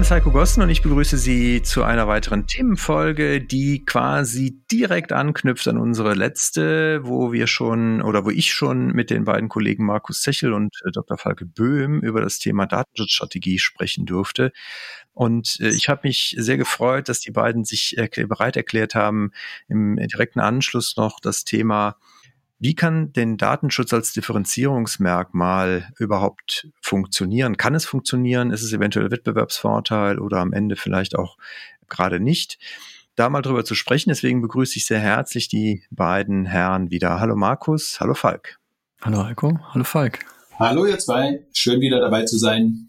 Name ist Heiko Gossen und ich begrüße Sie zu einer weiteren Themenfolge, die quasi direkt anknüpft an unsere letzte, wo wir schon oder wo ich schon mit den beiden Kollegen Markus Zechel und äh, Dr. Falke Böhm über das Thema Datenschutzstrategie sprechen durfte. Und äh, ich habe mich sehr gefreut, dass die beiden sich bereit erklärt haben, im direkten Anschluss noch das Thema wie kann denn Datenschutz als Differenzierungsmerkmal überhaupt funktionieren? Kann es funktionieren? Ist es eventuell Wettbewerbsvorteil oder am Ende vielleicht auch gerade nicht? Da mal drüber zu sprechen. Deswegen begrüße ich sehr herzlich die beiden Herren wieder. Hallo Markus, hallo Falk. Hallo Heiko, hallo Falk. Hallo ihr zwei, schön wieder dabei zu sein.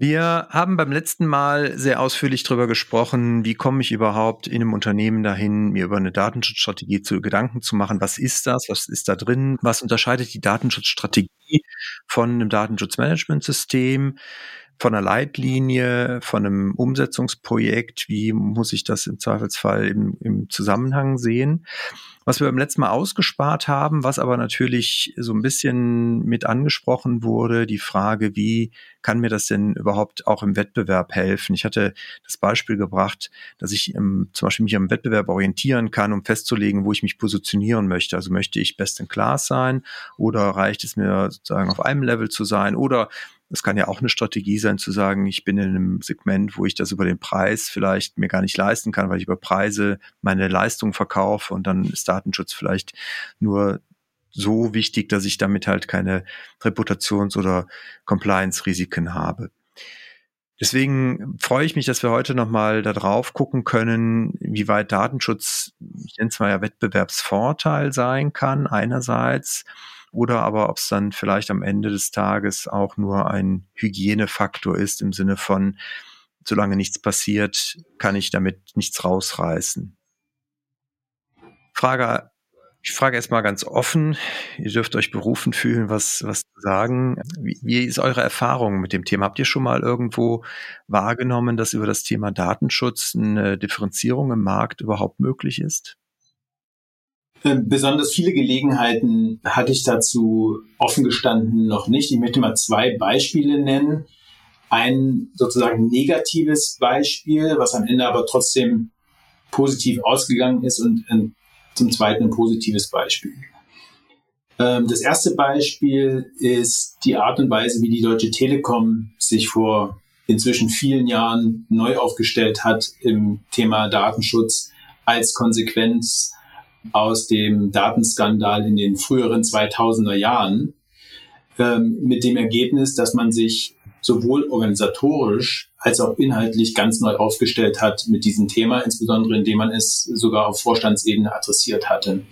Wir haben beim letzten Mal sehr ausführlich darüber gesprochen, wie komme ich überhaupt in einem Unternehmen dahin, mir über eine Datenschutzstrategie zu Gedanken zu machen. Was ist das? Was ist da drin? Was unterscheidet die Datenschutzstrategie von einem Datenschutzmanagementsystem? von einer Leitlinie, von einem Umsetzungsprojekt, wie muss ich das im Zweifelsfall im, im Zusammenhang sehen. Was wir beim letzten Mal ausgespart haben, was aber natürlich so ein bisschen mit angesprochen wurde, die Frage, wie kann mir das denn überhaupt auch im Wettbewerb helfen? Ich hatte das Beispiel gebracht, dass ich im, zum Beispiel mich am Wettbewerb orientieren kann, um festzulegen, wo ich mich positionieren möchte. Also möchte ich best in class sein oder reicht es mir sozusagen auf einem Level zu sein oder es kann ja auch eine Strategie sein, zu sagen, ich bin in einem Segment, wo ich das über den Preis vielleicht mir gar nicht leisten kann, weil ich über Preise meine Leistung verkaufe und dann ist Datenschutz vielleicht nur so wichtig, dass ich damit halt keine Reputations- oder Compliance-Risiken habe. Deswegen freue ich mich, dass wir heute nochmal da drauf gucken können, wie weit Datenschutz, ich nenne es mal ja Wettbewerbsvorteil sein kann, einerseits, oder aber ob es dann vielleicht am Ende des Tages auch nur ein Hygienefaktor ist im Sinne von, solange nichts passiert, kann ich damit nichts rausreißen. Frage, ich frage erstmal ganz offen, ihr dürft euch berufen fühlen, was, was zu sagen. Wie, wie ist eure Erfahrung mit dem Thema? Habt ihr schon mal irgendwo wahrgenommen, dass über das Thema Datenschutz eine Differenzierung im Markt überhaupt möglich ist? Ähm, besonders viele Gelegenheiten hatte ich dazu offen gestanden noch nicht. Ich möchte mal zwei Beispiele nennen. Ein sozusagen negatives Beispiel, was am Ende aber trotzdem positiv ausgegangen ist und zum zweiten ein positives Beispiel. Ähm, das erste Beispiel ist die Art und Weise, wie die Deutsche Telekom sich vor inzwischen vielen Jahren neu aufgestellt hat im Thema Datenschutz als Konsequenz aus dem Datenskandal in den früheren 2000er Jahren ähm, mit dem Ergebnis, dass man sich sowohl organisatorisch als auch inhaltlich ganz neu aufgestellt hat mit diesem Thema, insbesondere indem man es sogar auf Vorstandsebene adressiert hatte.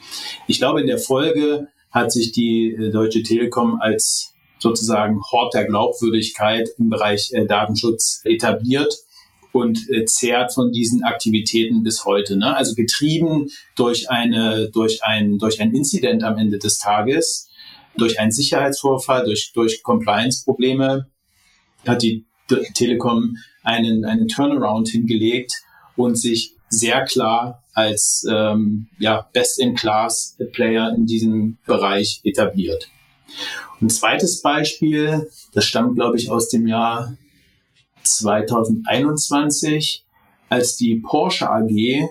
Ich glaube, in der Folge hat sich die äh, Deutsche Telekom als sozusagen Hort der Glaubwürdigkeit im Bereich äh, Datenschutz etabliert und äh, zehrt von diesen Aktivitäten bis heute. Ne? Also getrieben durch eine, durch ein, durch ein Incident am Ende des Tages, durch einen Sicherheitsvorfall, durch, durch Compliance-Probleme hat die Telekom einen, einen Turnaround hingelegt und sich sehr klar als ähm, ja, Best-in-Class-Player in diesem Bereich etabliert. ein zweites Beispiel, das stammt, glaube ich, aus dem Jahr 2021, als die Porsche AG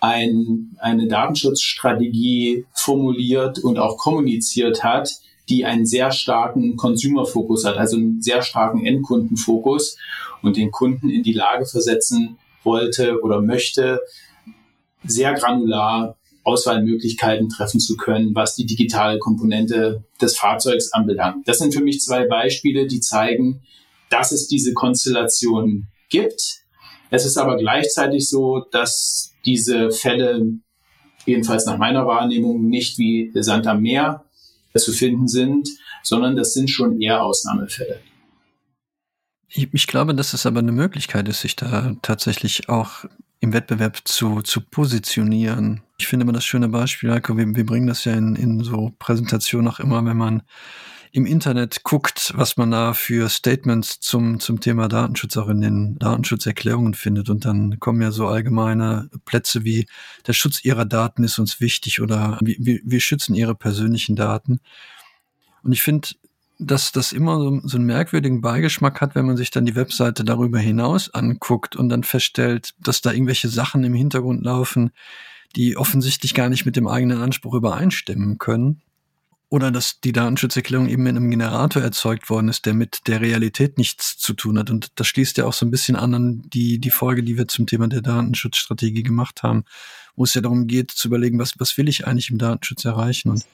ein, eine Datenschutzstrategie formuliert und auch kommuniziert hat, die einen sehr starken Consumer-Fokus hat, also einen sehr starken Endkundenfokus und den Kunden in die Lage versetzen wollte oder möchte, sehr granular Auswahlmöglichkeiten treffen zu können, was die digitale Komponente des Fahrzeugs anbelangt. Das sind für mich zwei Beispiele, die zeigen, dass es diese Konstellation gibt. Es ist aber gleichzeitig so, dass diese Fälle, jedenfalls nach meiner Wahrnehmung, nicht wie Sand am Meer zu finden sind, sondern das sind schon eher Ausnahmefälle. Ich, glaube, dass es aber eine Möglichkeit ist, sich da tatsächlich auch im Wettbewerb zu, zu positionieren. Ich finde immer das schöne Beispiel, wir, wir bringen das ja in, in so Präsentationen auch immer, wenn man im Internet guckt, was man da für Statements zum, zum Thema Datenschutz auch in den Datenschutzerklärungen findet. Und dann kommen ja so allgemeine Plätze wie der Schutz ihrer Daten ist uns wichtig oder wir, wir schützen ihre persönlichen Daten. Und ich finde, dass das immer so, so einen merkwürdigen Beigeschmack hat, wenn man sich dann die Webseite darüber hinaus anguckt und dann feststellt, dass da irgendwelche Sachen im Hintergrund laufen, die offensichtlich gar nicht mit dem eigenen Anspruch übereinstimmen können. Oder dass die Datenschutzerklärung eben in einem Generator erzeugt worden ist, der mit der Realität nichts zu tun hat. Und das schließt ja auch so ein bisschen an an die, die Folge, die wir zum Thema der Datenschutzstrategie gemacht haben, wo es ja darum geht, zu überlegen, was, was will ich eigentlich im Datenschutz erreichen. Und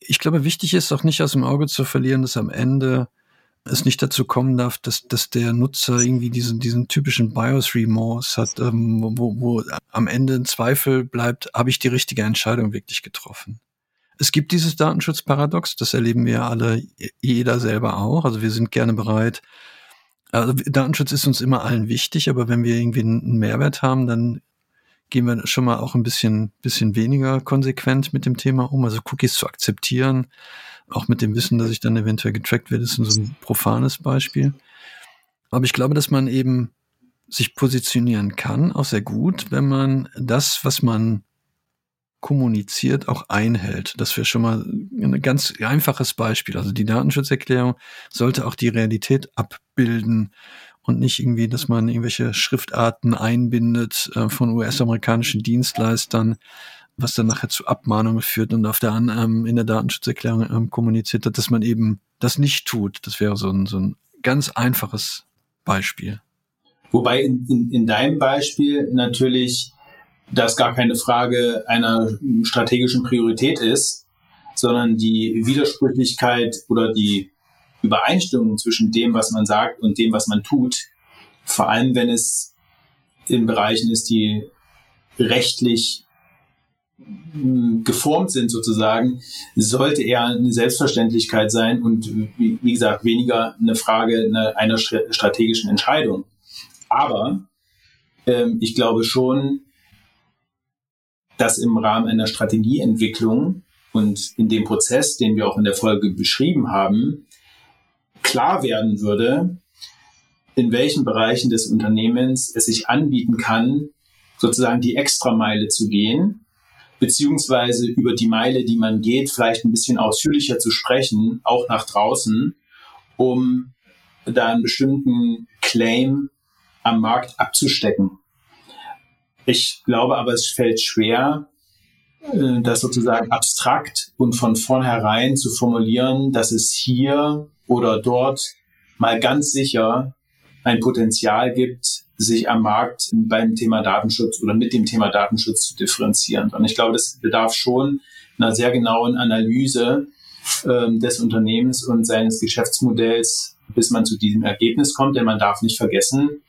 ich glaube, wichtig ist auch nicht aus dem Auge zu verlieren, dass am Ende es nicht dazu kommen darf, dass, dass der Nutzer irgendwie diesen, diesen typischen BIOS-Remorse hat, ähm, wo, wo am Ende ein Zweifel bleibt, habe ich die richtige Entscheidung wirklich getroffen? Es gibt dieses Datenschutzparadox, das erleben wir alle, jeder selber auch. Also wir sind gerne bereit. Also Datenschutz ist uns immer allen wichtig, aber wenn wir irgendwie einen Mehrwert haben, dann gehen wir schon mal auch ein bisschen, bisschen weniger konsequent mit dem Thema um. Also Cookies zu akzeptieren, auch mit dem Wissen, dass ich dann eventuell getrackt werde, ist so ein profanes Beispiel. Aber ich glaube, dass man eben sich positionieren kann, auch sehr gut, wenn man das, was man kommuniziert, auch einhält. Das wäre schon mal ein ganz einfaches Beispiel. Also die Datenschutzerklärung sollte auch die Realität abbilden und nicht irgendwie, dass man irgendwelche Schriftarten einbindet äh, von US-amerikanischen Dienstleistern, was dann nachher zu Abmahnungen führt und auf der ähm, in der Datenschutzerklärung ähm, kommuniziert hat, dass man eben das nicht tut. Das wäre so ein, so ein ganz einfaches Beispiel. Wobei in, in, in deinem Beispiel natürlich das gar keine Frage einer strategischen Priorität ist, sondern die Widersprüchlichkeit oder die Übereinstimmung zwischen dem, was man sagt und dem, was man tut, vor allem wenn es in Bereichen ist, die rechtlich hm, geformt sind sozusagen, sollte eher eine Selbstverständlichkeit sein und wie, gesagt weniger eine Frage einer strategischen Entscheidung. Aber ähm, ich glaube schon, dass im Rahmen einer Strategieentwicklung und in dem Prozess, den wir auch in der Folge beschrieben haben, klar werden würde, in welchen Bereichen des Unternehmens es sich anbieten kann, sozusagen die Extrameile zu gehen, beziehungsweise über die Meile, die man geht, vielleicht ein bisschen ausführlicher zu sprechen, auch nach draußen, um da einen bestimmten Claim am Markt abzustecken. Ich glaube aber, es fällt schwer, äh, das sozusagen abstrakt und von vornherein zu formulieren, dass es hier oder dort mal ganz sicher ein Potenzial gibt, sich am Markt beim Thema Datenschutz oder mit dem Thema Datenschutz zu differenzieren. Und ich glaube, das bedarf schon einer sehr genauen Analyse äh, des Unternehmens und seines Geschäftsmodells, bis man zu diesem Ergebnis kommt. Denn man darf nicht vergessen,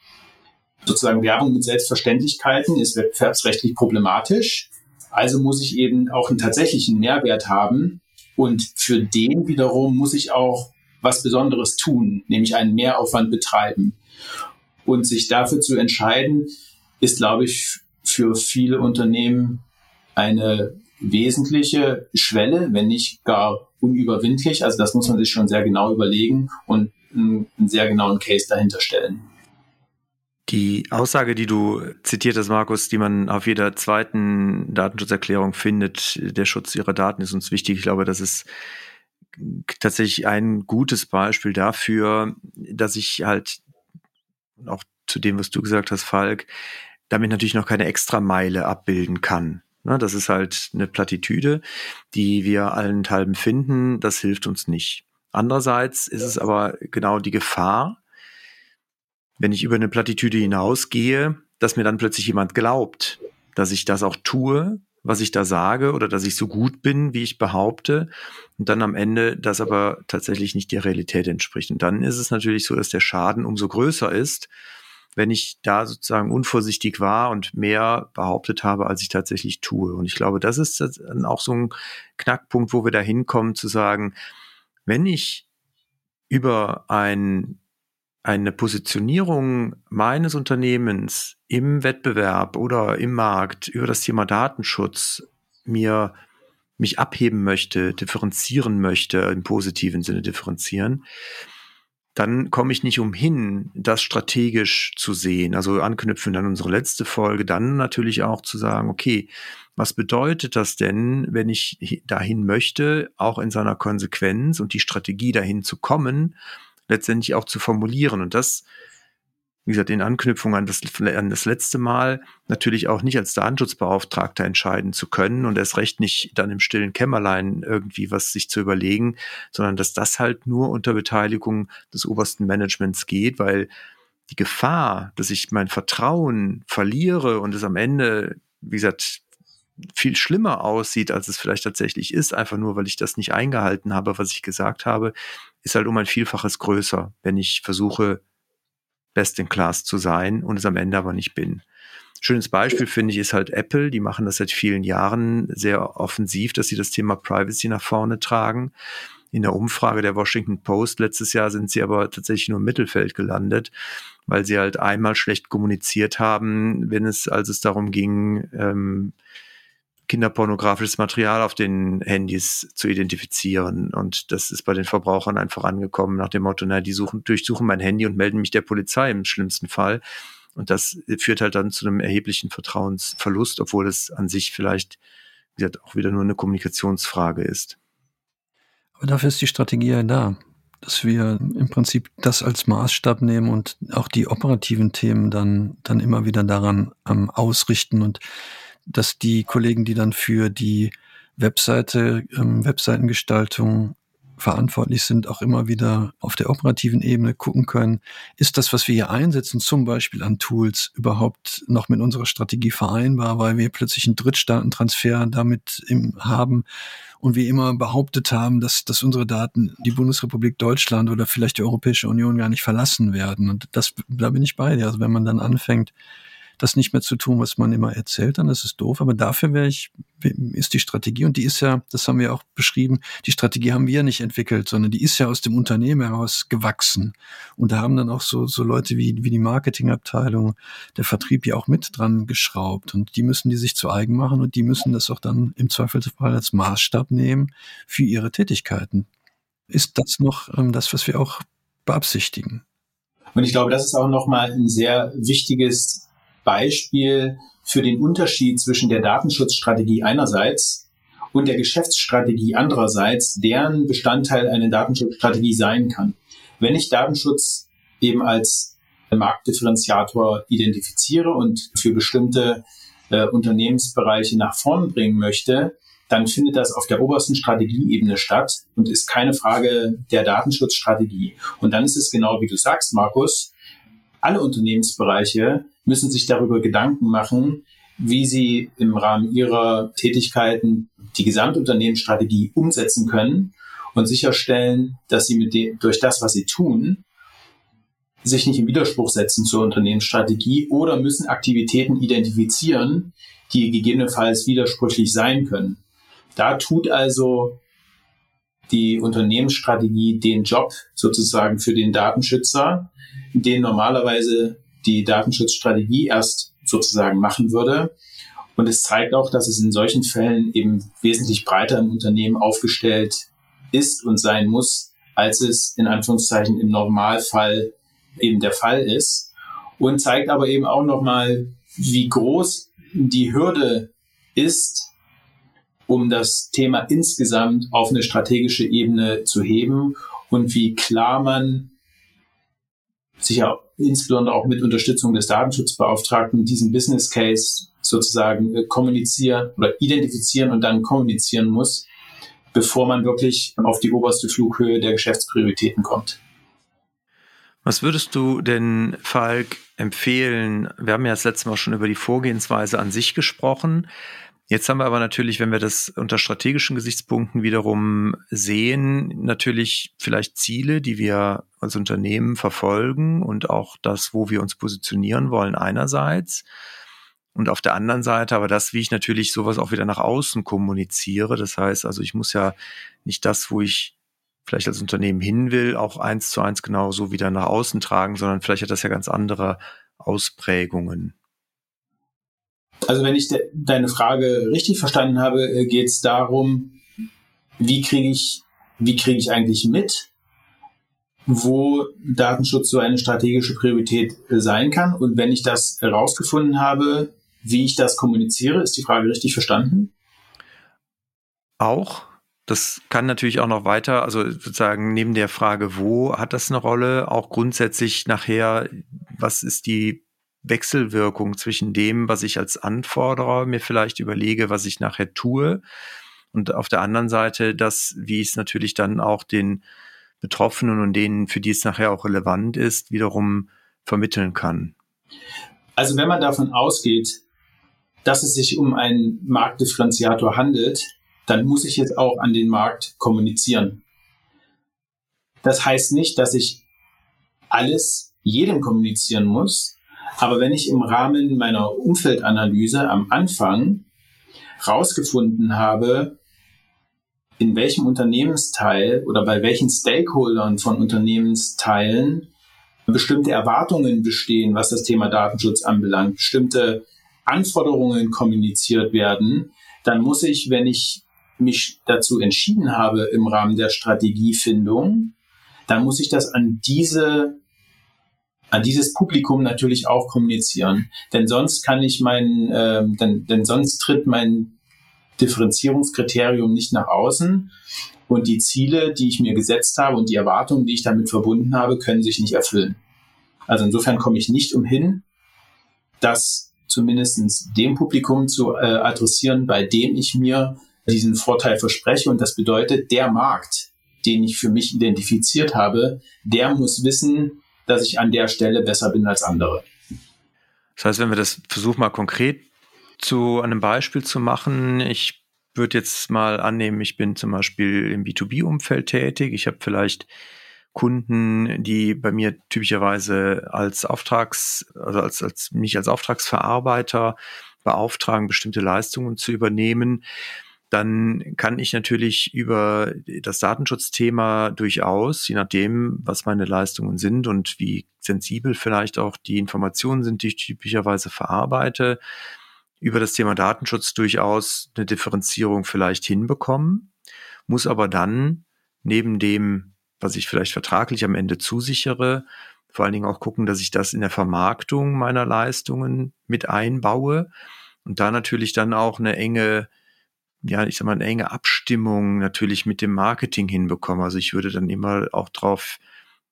sozusagen Werbung mit Selbstverständlichkeiten ist wettbewerbsrechtlich problematisch. Also muss ich eben auch einen tatsächlichen Mehrwert haben. Und für den wiederum muss ich auch was Besonderes tun, nämlich einen Mehraufwand betreiben. Und sich dafür zu entscheiden, ist, glaube ich, für viele Unternehmen eine wesentliche Schwelle, wenn nicht gar unüberwindlich. Also das muss man sich schon sehr genau überlegen und einen sehr genauen Case dahinter stellen. Die Aussage, die du zitiert hast, Markus, die man auf jeder zweiten Datenschutzerklärung findet, der Schutz ihrer Daten ist uns wichtig. Ich glaube, das ist tatsächlich ein gutes Beispiel dafür, dass ich halt auch zu dem, was du gesagt hast, Falk, damit natürlich noch keine Extrameile abbilden kann. Ne, das ist halt eine Plattitüde, die wir allenthalben finden. Das hilft uns nicht. Andererseits ist es aber genau die Gefahr, wenn ich über eine Plattitüde hinausgehe, dass mir dann plötzlich jemand glaubt, dass ich das auch tue, was ich da sage oder dass ich so gut bin, wie ich behaupte und dann am Ende das aber tatsächlich nicht der Realität entspricht. Und dann ist es natürlich so, dass der Schaden umso größer ist, wenn ich da sozusagen unvorsichtig war und mehr behauptet habe, als ich tatsächlich tue. Und ich glaube, das ist dann auch so ein Knackpunkt, wo wir da hinkommen zu sagen, wenn ich über ein eine Positionierung meines Unternehmens im Wettbewerb oder im Markt über das Thema Datenschutz mir mich abheben möchte, differenzieren möchte, im positiven Sinne differenzieren, dann komme ich nicht umhin, das strategisch zu sehen. Also anknüpfen an unsere letzte Folge, dann natürlich auch zu sagen, okay, was bedeutet das denn, wenn ich dahin möchte, auch in seiner Konsequenz und die Strategie dahin zu kommen, letztendlich auch zu formulieren. Und das wie gesagt, in Anknüpfung an das, an das letzte Mal natürlich auch nicht als Datenschutzbeauftragter entscheiden zu können und erst recht nicht dann im stillen Kämmerlein irgendwie was sich zu überlegen, sondern dass das halt nur unter Beteiligung des obersten Managements geht, weil die Gefahr, dass ich mein Vertrauen verliere und es am Ende, wie gesagt, viel schlimmer aussieht, als es vielleicht tatsächlich ist, einfach nur, weil ich das nicht eingehalten habe, was ich gesagt habe, ist halt um ein Vielfaches größer, wenn ich versuche, best in class zu sein und es am Ende aber nicht bin. Schönes Beispiel finde ich ist halt Apple. Die machen das seit vielen Jahren sehr offensiv, dass sie das Thema Privacy nach vorne tragen. In der Umfrage der Washington Post letztes Jahr sind sie aber tatsächlich nur im Mittelfeld gelandet, weil sie halt einmal schlecht kommuniziert haben, wenn es, als es darum ging, ähm, kinderpornografisches Material auf den Handys zu identifizieren. Und das ist bei den Verbrauchern einfach angekommen nach dem Motto, na, die suchen, durchsuchen mein Handy und melden mich der Polizei im schlimmsten Fall. Und das führt halt dann zu einem erheblichen Vertrauensverlust, obwohl es an sich vielleicht, wie gesagt, auch wieder nur eine Kommunikationsfrage ist. Aber dafür ist die Strategie ja da, dass wir im Prinzip das als Maßstab nehmen und auch die operativen Themen dann, dann immer wieder daran ähm, ausrichten und dass die Kollegen, die dann für die Webseite, ähm, Webseitengestaltung verantwortlich sind, auch immer wieder auf der operativen Ebene gucken können, ist das, was wir hier einsetzen, zum Beispiel an Tools, überhaupt noch mit unserer Strategie vereinbar, weil wir plötzlich einen Drittstaatentransfer damit im, haben und wir immer behauptet haben, dass, dass unsere Daten die Bundesrepublik Deutschland oder vielleicht die Europäische Union gar nicht verlassen werden. Und das, da bin ich bei dir. Also wenn man dann anfängt, das nicht mehr zu tun, was man immer erzählt, dann ist es doof. Aber dafür wäre ich, ist die Strategie, und die ist ja, das haben wir auch beschrieben, die Strategie haben wir nicht entwickelt, sondern die ist ja aus dem Unternehmen heraus gewachsen. Und da haben dann auch so, so Leute wie, wie die Marketingabteilung, der Vertrieb ja auch mit dran geschraubt. Und die müssen die sich zu eigen machen und die müssen das auch dann im Zweifelsfall als Maßstab nehmen für ihre Tätigkeiten. Ist das noch ähm, das, was wir auch beabsichtigen? Und ich glaube, das ist auch nochmal ein sehr wichtiges Beispiel für den Unterschied zwischen der Datenschutzstrategie einerseits und der Geschäftsstrategie andererseits, deren Bestandteil eine Datenschutzstrategie sein kann. Wenn ich Datenschutz eben als Marktdifferenziator identifiziere und für bestimmte äh, Unternehmensbereiche nach vorn bringen möchte, dann findet das auf der obersten Strategieebene statt und ist keine Frage der Datenschutzstrategie. Und dann ist es genau wie du sagst, Markus, alle Unternehmensbereiche müssen sich darüber Gedanken machen, wie sie im Rahmen ihrer Tätigkeiten die Gesamtunternehmensstrategie umsetzen können und sicherstellen, dass sie mit dem, durch das, was sie tun, sich nicht im Widerspruch setzen zur Unternehmensstrategie oder müssen Aktivitäten identifizieren, die gegebenenfalls widersprüchlich sein können. Da tut also die Unternehmensstrategie den Job sozusagen für den Datenschützer, den normalerweise die Datenschutzstrategie erst sozusagen machen würde. Und es zeigt auch, dass es in solchen Fällen eben wesentlich breiter im Unternehmen aufgestellt ist und sein muss, als es in Anführungszeichen im Normalfall eben der Fall ist. Und zeigt aber eben auch nochmal, wie groß die Hürde ist, um das Thema insgesamt auf eine strategische Ebene zu heben und wie klar man sicher insbesondere auch mit Unterstützung des Datenschutzbeauftragten diesen Business Case sozusagen äh, kommunizieren oder identifizieren und dann kommunizieren muss, bevor man wirklich auf die oberste Flughöhe der Geschäftsprioritäten kommt. Was würdest du denn, Falk, empfehlen? Wir haben ja das letzte Mal schon über die Vorgehensweise an sich gesprochen. Jetzt haben wir aber natürlich, wenn wir das unter strategischen Gesichtspunkten wiederum sehen, natürlich vielleicht Ziele, die wir als Unternehmen verfolgen und auch das, wo wir uns positionieren wollen einerseits. Und auf der anderen Seite aber das, wie ich natürlich sowas auch wieder nach außen kommuniziere. Das heißt also, ich muss ja nicht das, wo ich vielleicht als Unternehmen hin will, auch eins zu eins genauso wieder nach außen tragen, sondern vielleicht hat das ja ganz andere Ausprägungen. Also wenn ich de deine Frage richtig verstanden habe, äh, geht es darum, wie kriege ich, wie kriege ich eigentlich mit, wo Datenschutz so eine strategische Priorität äh, sein kann. Und wenn ich das herausgefunden habe, wie ich das kommuniziere, ist die Frage richtig verstanden? Auch. Das kann natürlich auch noch weiter, also sozusagen neben der Frage, wo hat das eine Rolle, auch grundsätzlich nachher, was ist die Wechselwirkung zwischen dem, was ich als Anforderer mir vielleicht überlege, was ich nachher tue, und auf der anderen Seite das, wie es natürlich dann auch den Betroffenen und denen, für die es nachher auch relevant ist, wiederum vermitteln kann. Also wenn man davon ausgeht, dass es sich um einen Marktdifferenziator handelt, dann muss ich jetzt auch an den Markt kommunizieren. Das heißt nicht, dass ich alles jedem kommunizieren muss, aber wenn ich im Rahmen meiner Umfeldanalyse am Anfang rausgefunden habe, in welchem Unternehmensteil oder bei welchen Stakeholdern von Unternehmensteilen bestimmte Erwartungen bestehen, was das Thema Datenschutz anbelangt, bestimmte Anforderungen kommuniziert werden, dann muss ich, wenn ich mich dazu entschieden habe im Rahmen der Strategiefindung, dann muss ich das an diese an dieses Publikum natürlich auch kommunizieren, denn sonst kann ich mein, äh, denn, denn sonst tritt mein Differenzierungskriterium nicht nach außen und die Ziele, die ich mir gesetzt habe und die Erwartungen, die ich damit verbunden habe, können sich nicht erfüllen. Also insofern komme ich nicht umhin, das zumindest dem Publikum zu äh, adressieren, bei dem ich mir diesen Vorteil verspreche. Und das bedeutet, der Markt, den ich für mich identifiziert habe, der muss wissen, dass ich an der Stelle besser bin als andere. Das heißt, wenn wir das versuchen mal konkret zu einem Beispiel zu machen, ich würde jetzt mal annehmen, ich bin zum Beispiel im B2B-Umfeld tätig. Ich habe vielleicht Kunden, die bei mir typischerweise als Auftrags, also als, als mich als Auftragsverarbeiter beauftragen, bestimmte Leistungen zu übernehmen dann kann ich natürlich über das Datenschutzthema durchaus, je nachdem, was meine Leistungen sind und wie sensibel vielleicht auch die Informationen sind, die ich typischerweise verarbeite, über das Thema Datenschutz durchaus eine Differenzierung vielleicht hinbekommen, muss aber dann neben dem, was ich vielleicht vertraglich am Ende zusichere, vor allen Dingen auch gucken, dass ich das in der Vermarktung meiner Leistungen mit einbaue und da natürlich dann auch eine enge ja, ich sag mal, eine enge Abstimmung natürlich mit dem Marketing hinbekommen. Also ich würde dann immer auch drauf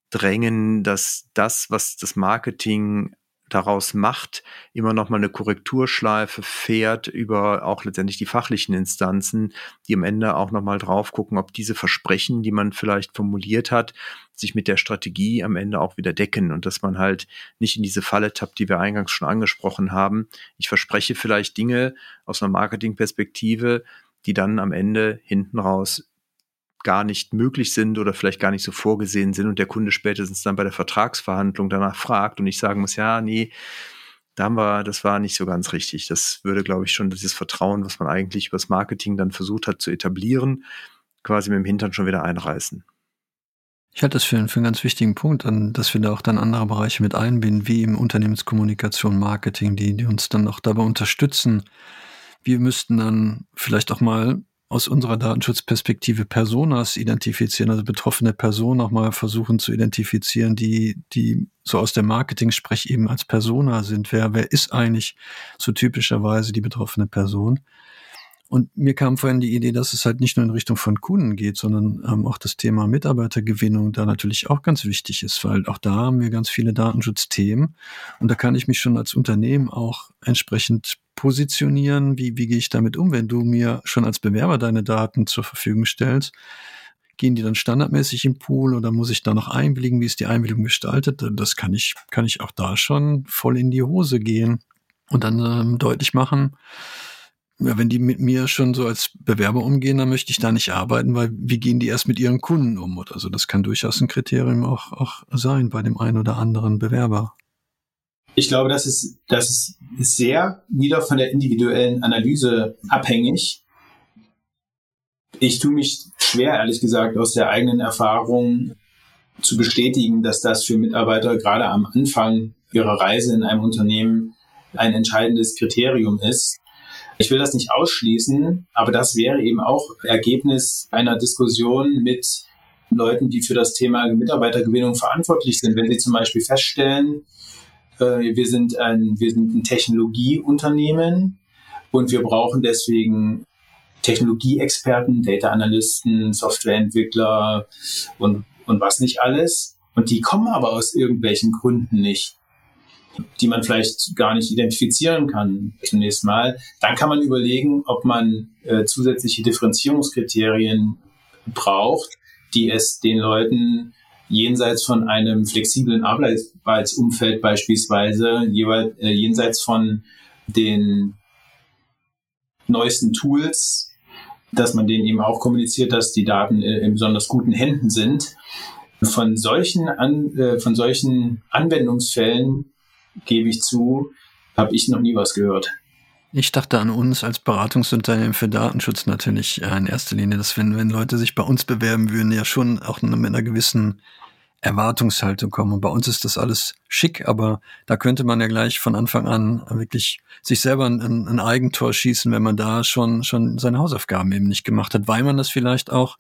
drängen, dass das, was das Marketing daraus macht, immer noch mal eine Korrekturschleife fährt über auch letztendlich die fachlichen Instanzen, die am Ende auch noch mal drauf gucken, ob diese Versprechen, die man vielleicht formuliert hat, sich mit der Strategie am Ende auch wieder decken und dass man halt nicht in diese Falle tappt, die wir eingangs schon angesprochen haben. Ich verspreche vielleicht Dinge aus einer Marketingperspektive, die dann am Ende hinten raus gar nicht möglich sind oder vielleicht gar nicht so vorgesehen sind und der Kunde spätestens dann bei der Vertragsverhandlung danach fragt und ich sagen muss, ja, nee, da haben wir, das war nicht so ganz richtig. Das würde, glaube ich, schon dieses Vertrauen, was man eigentlich übers Marketing dann versucht hat zu etablieren, quasi mit dem Hintern schon wieder einreißen. Ich halte das für, einen, für einen ganz wichtigen Punkt, dass wir da auch dann andere Bereiche mit einbinden, wie im Unternehmenskommunikation, Marketing, die, die uns dann auch dabei unterstützen, wir müssten dann vielleicht auch mal aus unserer Datenschutzperspektive Personas identifizieren, also betroffene Personen auch mal versuchen zu identifizieren, die, die so aus der Marketing-Sprech eben als Persona sind. Wer, wer ist eigentlich so typischerweise die betroffene Person? Und mir kam vorhin die Idee, dass es halt nicht nur in Richtung von Kunden geht, sondern ähm, auch das Thema Mitarbeitergewinnung da natürlich auch ganz wichtig ist, weil auch da haben wir ganz viele Datenschutzthemen. Und da kann ich mich schon als Unternehmen auch entsprechend positionieren. Wie, wie gehe ich damit um, wenn du mir schon als Bewerber deine Daten zur Verfügung stellst? Gehen die dann standardmäßig im Pool oder muss ich da noch einwilligen? Wie ist die Einwilligung gestaltet? Das kann ich, kann ich auch da schon voll in die Hose gehen und dann ähm, deutlich machen, ja, wenn die mit mir schon so als Bewerber umgehen, dann möchte ich da nicht arbeiten, weil wie gehen die erst mit ihren Kunden um? Also das kann durchaus ein Kriterium auch, auch sein bei dem einen oder anderen Bewerber. Ich glaube, das ist, das ist sehr wieder von der individuellen Analyse abhängig. Ich tue mich schwer, ehrlich gesagt, aus der eigenen Erfahrung zu bestätigen, dass das für Mitarbeiter gerade am Anfang ihrer Reise in einem Unternehmen ein entscheidendes Kriterium ist. Ich will das nicht ausschließen, aber das wäre eben auch Ergebnis einer Diskussion mit Leuten, die für das Thema Mitarbeitergewinnung verantwortlich sind. Wenn sie zum Beispiel feststellen, äh, wir sind ein, wir sind ein Technologieunternehmen und wir brauchen deswegen Technologieexperten, Data Analysten, Softwareentwickler und, und was nicht alles. Und die kommen aber aus irgendwelchen Gründen nicht die man vielleicht gar nicht identifizieren kann zunächst mal. Dann kann man überlegen, ob man äh, zusätzliche Differenzierungskriterien braucht, die es den Leuten jenseits von einem flexiblen Arbeitsumfeld beispielsweise, jeweils, äh, jenseits von den neuesten Tools, dass man denen eben auch kommuniziert, dass die Daten äh, in besonders guten Händen sind. Von solchen, an, äh, von solchen Anwendungsfällen gebe ich zu, habe ich noch nie was gehört. Ich dachte an uns als Beratungsunternehmen für Datenschutz natürlich in erster Linie, dass wenn, wenn Leute sich bei uns bewerben würden, ja schon auch mit einer gewissen Erwartungshaltung kommen. Und bei uns ist das alles schick, aber da könnte man ja gleich von Anfang an wirklich sich selber ein, ein Eigentor schießen, wenn man da schon, schon seine Hausaufgaben eben nicht gemacht hat, weil man das vielleicht auch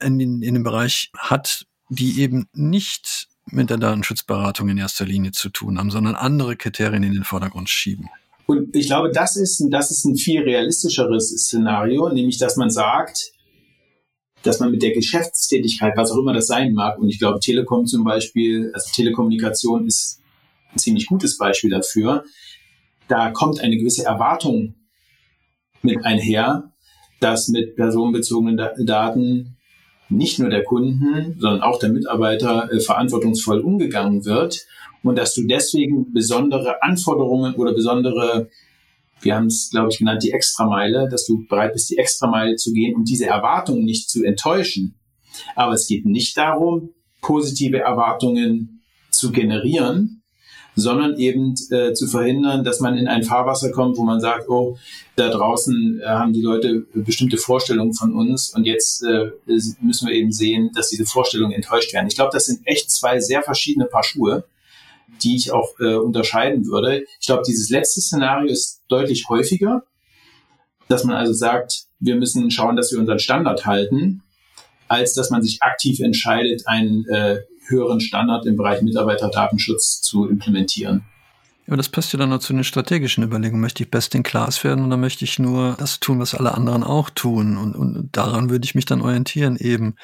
in, in, in dem Bereich hat, die eben nicht mit der Datenschutzberatung in erster Linie zu tun haben, sondern andere Kriterien in den Vordergrund schieben. Und ich glaube, das ist, das ist ein viel realistischeres Szenario, nämlich dass man sagt, dass man mit der Geschäftstätigkeit, was auch immer das sein mag, und ich glaube, Telekom zum Beispiel, also Telekommunikation ist ein ziemlich gutes Beispiel dafür, da kommt eine gewisse Erwartung mit einher, dass mit personenbezogenen Daten nicht nur der Kunden, sondern auch der Mitarbeiter äh, verantwortungsvoll umgegangen wird und dass du deswegen besondere Anforderungen oder besondere, wir haben es, glaube ich, genannt, die Extrameile, dass du bereit bist, die Extrameile zu gehen und diese Erwartungen nicht zu enttäuschen. Aber es geht nicht darum, positive Erwartungen zu generieren, sondern eben äh, zu verhindern, dass man in ein Fahrwasser kommt, wo man sagt, oh, da draußen äh, haben die Leute bestimmte Vorstellungen von uns und jetzt äh, müssen wir eben sehen, dass diese Vorstellungen enttäuscht werden. Ich glaube, das sind echt zwei sehr verschiedene Paar Schuhe, die ich auch äh, unterscheiden würde. Ich glaube, dieses letzte Szenario ist deutlich häufiger, dass man also sagt, wir müssen schauen, dass wir unseren Standard halten, als dass man sich aktiv entscheidet, einen äh, höheren Standard im Bereich Mitarbeiterdatenschutz zu implementieren. Aber das passt ja dann noch zu den strategischen Überlegungen. Möchte ich best in class werden oder möchte ich nur das tun, was alle anderen auch tun? Und, und daran würde ich mich dann orientieren, eben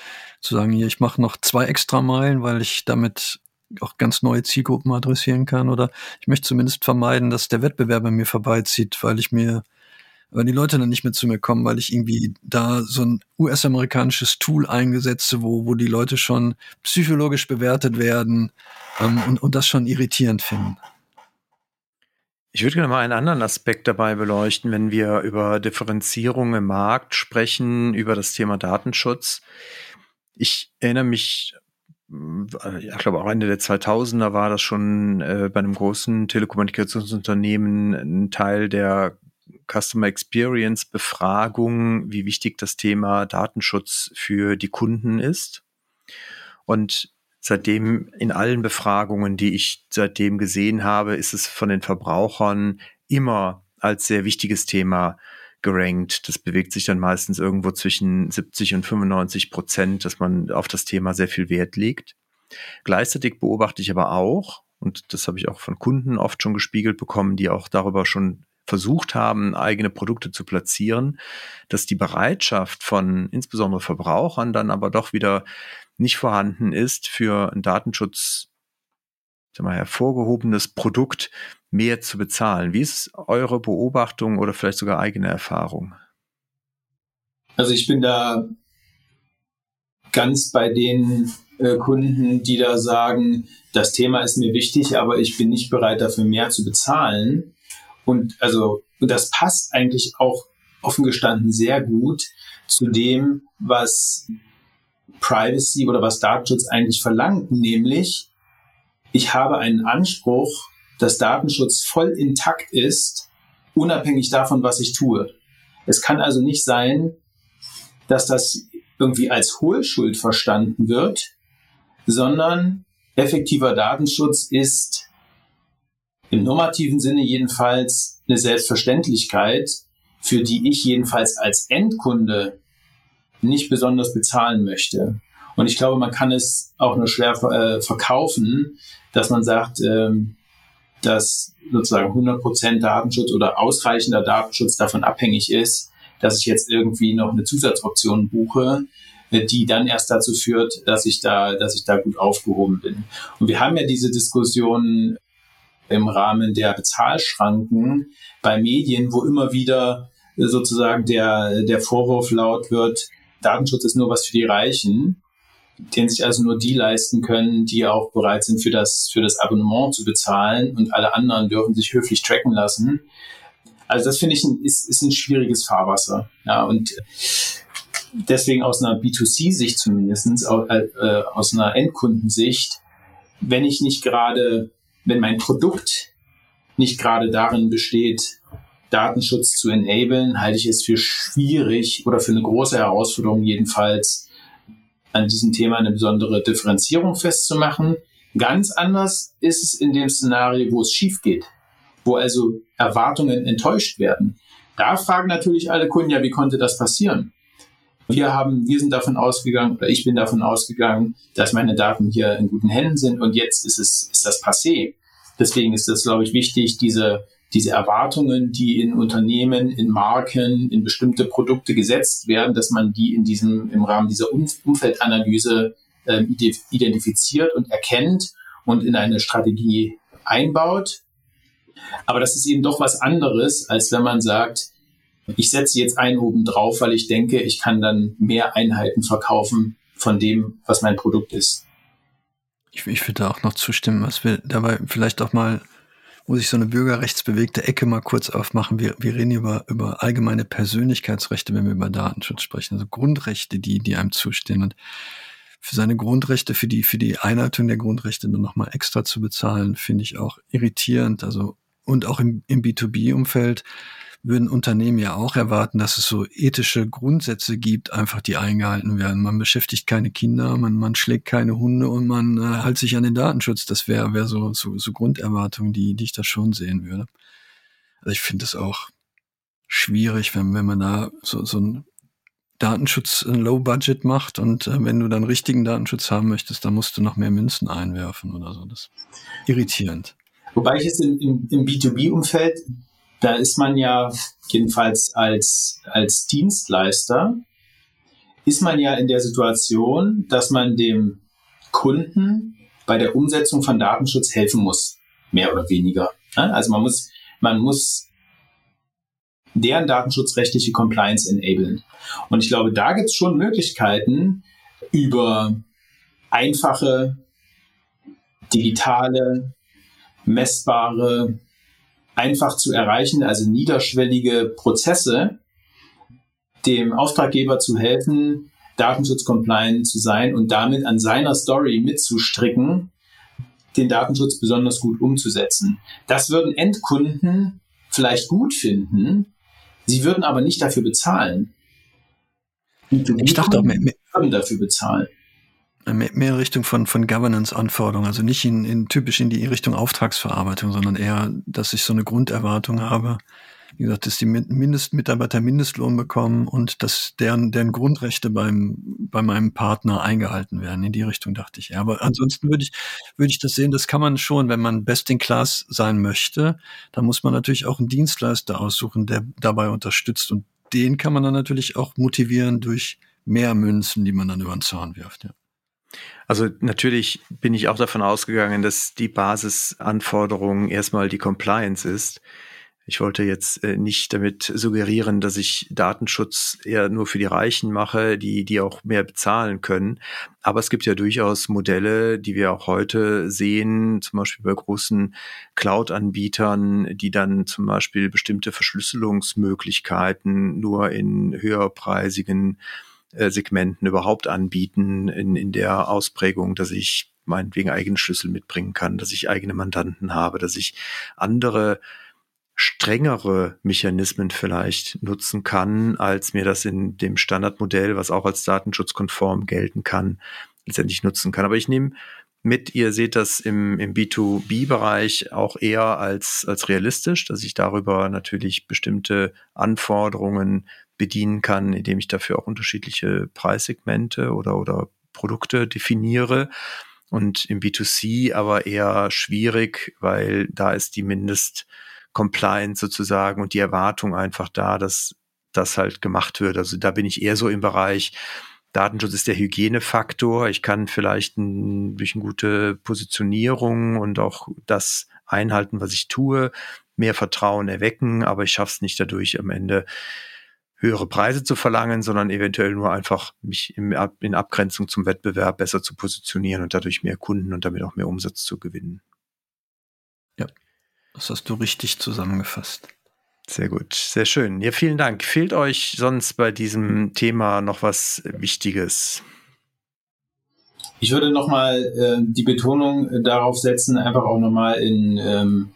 zu sagen, hier, ich mache noch zwei extra Meilen, weil ich damit auch ganz neue Zielgruppen adressieren kann. Oder ich möchte zumindest vermeiden, dass der Wettbewerber mir vorbeizieht, weil ich mir weil die Leute dann nicht mehr zu mir kommen, weil ich irgendwie da so ein US-amerikanisches Tool eingesetze, wo, wo die Leute schon psychologisch bewertet werden ähm, und, und das schon irritierend finden. Ich würde gerne mal einen anderen Aspekt dabei beleuchten, wenn wir über Differenzierung im Markt sprechen, über das Thema Datenschutz. Ich erinnere mich, äh, ich glaube auch Ende der 2000er war das schon äh, bei einem großen Telekommunikationsunternehmen ein Teil der Customer Experience Befragung, wie wichtig das Thema Datenschutz für die Kunden ist. Und seitdem in allen Befragungen, die ich seitdem gesehen habe, ist es von den Verbrauchern immer als sehr wichtiges Thema gerankt. Das bewegt sich dann meistens irgendwo zwischen 70 und 95 Prozent, dass man auf das Thema sehr viel Wert legt. Gleichzeitig beobachte ich aber auch, und das habe ich auch von Kunden oft schon gespiegelt bekommen, die auch darüber schon versucht haben, eigene Produkte zu platzieren, dass die Bereitschaft von insbesondere Verbrauchern dann aber doch wieder nicht vorhanden ist, für ein Datenschutz mal, hervorgehobenes Produkt mehr zu bezahlen. Wie ist eure Beobachtung oder vielleicht sogar eigene Erfahrung? Also ich bin da ganz bei den äh, Kunden, die da sagen, das Thema ist mir wichtig, aber ich bin nicht bereit dafür mehr zu bezahlen. Und also, das passt eigentlich auch offen gestanden sehr gut zu dem, was Privacy oder was Datenschutz eigentlich verlangt, nämlich ich habe einen Anspruch, dass Datenschutz voll intakt ist, unabhängig davon, was ich tue. Es kann also nicht sein, dass das irgendwie als Hohlschuld verstanden wird, sondern effektiver Datenschutz ist im normativen Sinne jedenfalls eine Selbstverständlichkeit, für die ich jedenfalls als Endkunde nicht besonders bezahlen möchte. Und ich glaube, man kann es auch nur schwer äh, verkaufen, dass man sagt, ähm, dass sozusagen 100% Datenschutz oder ausreichender Datenschutz davon abhängig ist, dass ich jetzt irgendwie noch eine Zusatzoption buche, äh, die dann erst dazu führt, dass ich da, dass ich da gut aufgehoben bin. Und wir haben ja diese Diskussion im Rahmen der Bezahlschranken bei Medien, wo immer wieder sozusagen der, der Vorwurf laut wird, Datenschutz ist nur was für die Reichen, den sich also nur die leisten können, die auch bereit sind, für das, für das Abonnement zu bezahlen und alle anderen dürfen sich höflich tracken lassen. Also das finde ich ein, ist, ist ein schwieriges Fahrwasser. Ja, und deswegen aus einer B2C-Sicht zumindest, äh, aus einer Endkundensicht, wenn ich nicht gerade, wenn mein Produkt nicht gerade darin besteht, Datenschutz zu enablen, halte ich es für schwierig oder für eine große Herausforderung jedenfalls, an diesem Thema eine besondere Differenzierung festzumachen. Ganz anders ist es in dem Szenario, wo es schief geht, wo also Erwartungen enttäuscht werden. Da fragen natürlich alle Kunden, ja, wie konnte das passieren? Wir haben, wir sind davon ausgegangen, oder ich bin davon ausgegangen, dass meine Daten hier in guten Händen sind und jetzt ist es, ist das passé. Deswegen ist es, glaube ich, wichtig, diese diese Erwartungen, die in Unternehmen, in Marken, in bestimmte Produkte gesetzt werden, dass man die in diesem, im Rahmen dieser Umfeldanalyse äh, identifiziert und erkennt und in eine Strategie einbaut. Aber das ist eben doch was anderes, als wenn man sagt, ich setze jetzt einen oben drauf, weil ich denke, ich kann dann mehr Einheiten verkaufen von dem, was mein Produkt ist. Ich, ich würde da auch noch zustimmen, was wir dabei vielleicht auch mal muss ich so eine bürgerrechtsbewegte Ecke mal kurz aufmachen. Wir, wir reden über, über allgemeine Persönlichkeitsrechte, wenn wir über Datenschutz sprechen, also Grundrechte, die, die einem zustehen. Und für seine Grundrechte, für die, für die Einhaltung der Grundrechte dann nochmal extra zu bezahlen, finde ich auch irritierend. Also, und auch im, im B2B-Umfeld würden Unternehmen ja auch erwarten, dass es so ethische Grundsätze gibt, einfach die eingehalten werden. Man beschäftigt keine Kinder, man, man schlägt keine Hunde und man äh, hält sich an den Datenschutz. Das wäre wär so, so, so Grunderwartungen, die, die ich da schon sehen würde. Also ich finde es auch schwierig, wenn, wenn man da so, so ein Datenschutz ein Low Budget macht und äh, wenn du dann richtigen Datenschutz haben möchtest, dann musst du noch mehr Münzen einwerfen oder so. Das ist irritierend. Wobei ich es im, im, im B2B-Umfeld da ist man ja jedenfalls als, als Dienstleister, ist man ja in der Situation, dass man dem Kunden bei der Umsetzung von Datenschutz helfen muss, mehr oder weniger. Also man muss, man muss deren datenschutzrechtliche Compliance enablen. Und ich glaube, da gibt es schon Möglichkeiten über einfache, digitale, messbare einfach zu erreichen, also niederschwellige Prozesse, dem Auftraggeber zu helfen, Datenschutz-compliant zu sein und damit an seiner Story mitzustricken, den Datenschutz besonders gut umzusetzen. Das würden Endkunden vielleicht gut finden, sie würden aber nicht dafür bezahlen. Ich dachte würden dafür bezahlen. Mehr Richtung von, von Governance-Anforderungen, also nicht in, in typisch in die Richtung Auftragsverarbeitung, sondern eher, dass ich so eine Grunderwartung habe. Wie gesagt, dass die Mindestmitarbeiter Mindestlohn bekommen und dass deren, deren Grundrechte beim, bei meinem Partner eingehalten werden. In die Richtung dachte ich. Ja, aber ansonsten würde ich, würde ich das sehen, das kann man schon, wenn man best in class sein möchte, dann muss man natürlich auch einen Dienstleister aussuchen, der dabei unterstützt und den kann man dann natürlich auch motivieren durch mehr Münzen, die man dann über den Zaun wirft, ja. Also natürlich bin ich auch davon ausgegangen, dass die Basisanforderung erstmal die Compliance ist. Ich wollte jetzt äh, nicht damit suggerieren, dass ich Datenschutz eher nur für die Reichen mache, die, die auch mehr bezahlen können. Aber es gibt ja durchaus Modelle, die wir auch heute sehen, zum Beispiel bei großen Cloud-Anbietern, die dann zum Beispiel bestimmte Verschlüsselungsmöglichkeiten nur in höherpreisigen äh, Segmenten überhaupt anbieten in, in der Ausprägung, dass ich meinetwegen eigene Schlüssel mitbringen kann, dass ich eigene Mandanten habe, dass ich andere strengere Mechanismen vielleicht nutzen kann, als mir das in dem Standardmodell, was auch als datenschutzkonform gelten kann, letztendlich nutzen kann. Aber ich nehme mit. Ihr seht das im, im B2B-Bereich auch eher als, als realistisch, dass ich darüber natürlich bestimmte Anforderungen bedienen kann, indem ich dafür auch unterschiedliche Preissegmente oder, oder Produkte definiere. Und im B2C aber eher schwierig, weil da ist die Mindest-Compliance sozusagen und die Erwartung einfach da, dass das halt gemacht wird. Also da bin ich eher so im Bereich, Datenschutz ist der Hygienefaktor. Ich kann vielleicht ein, durch eine gute Positionierung und auch das einhalten, was ich tue, mehr Vertrauen erwecken, aber ich schaffe es nicht dadurch am Ende höhere Preise zu verlangen, sondern eventuell nur einfach mich in Abgrenzung zum Wettbewerb besser zu positionieren und dadurch mehr Kunden und damit auch mehr Umsatz zu gewinnen. Ja, das hast du richtig zusammengefasst. Sehr gut, sehr schön. Ja, vielen Dank. Fehlt euch sonst bei diesem Thema noch was Wichtiges? Ich würde nochmal äh, die Betonung darauf setzen, einfach auch nochmal in, ähm,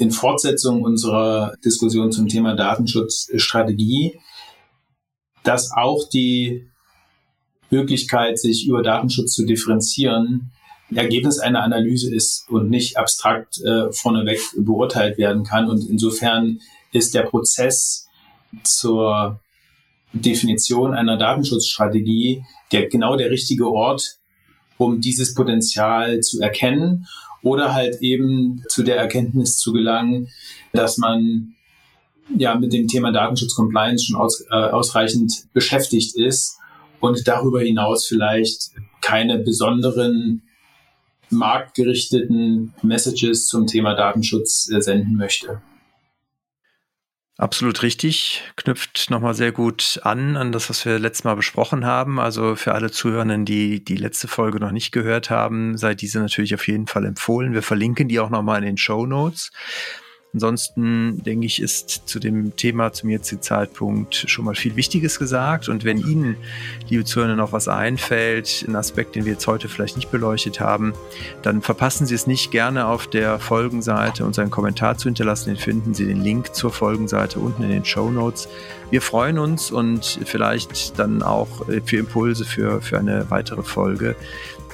in Fortsetzung unserer Diskussion zum Thema Datenschutzstrategie, dass auch die Möglichkeit, sich über Datenschutz zu differenzieren, Ergebnis einer Analyse ist und nicht abstrakt äh, vorneweg beurteilt werden kann. Und insofern ist der Prozess zur Definition einer Datenschutzstrategie der, genau der richtige Ort, um dieses Potenzial zu erkennen oder halt eben zu der Erkenntnis zu gelangen, dass man ja mit dem Thema Datenschutz Compliance schon aus, äh, ausreichend beschäftigt ist und darüber hinaus vielleicht keine besonderen marktgerichteten Messages zum Thema Datenschutz äh, senden möchte. Absolut richtig, knüpft nochmal sehr gut an, an das, was wir letztes Mal besprochen haben. Also für alle Zuhörenden, die die letzte Folge noch nicht gehört haben, sei diese natürlich auf jeden Fall empfohlen. Wir verlinken die auch nochmal in den Show Notes. Ansonsten denke ich, ist zu dem Thema zum jetzigen Zeitpunkt schon mal viel Wichtiges gesagt. Und wenn Ihnen, liebe Zuhörer, noch was einfällt, ein Aspekt, den wir jetzt heute vielleicht nicht beleuchtet haben, dann verpassen Sie es nicht gerne auf der Folgenseite uns einen Kommentar zu hinterlassen. Den finden Sie den Link zur Folgenseite unten in den Show Notes. Wir freuen uns und vielleicht dann auch für Impulse für, für eine weitere Folge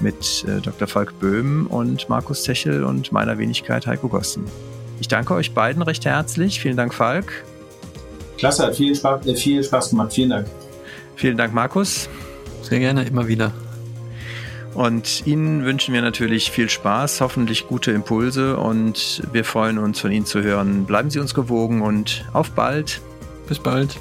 mit äh, Dr. Falk Böhm und Markus Techel und meiner Wenigkeit Heiko Gossen. Ich danke euch beiden recht herzlich. Vielen Dank, Falk. Klasse, hat viel Spaß, äh, viel Spaß gemacht. Vielen Dank. Vielen Dank, Markus. Sehr gerne, immer wieder. Und Ihnen wünschen wir natürlich viel Spaß, hoffentlich gute Impulse und wir freuen uns von Ihnen zu hören. Bleiben Sie uns gewogen und auf bald. Bis bald.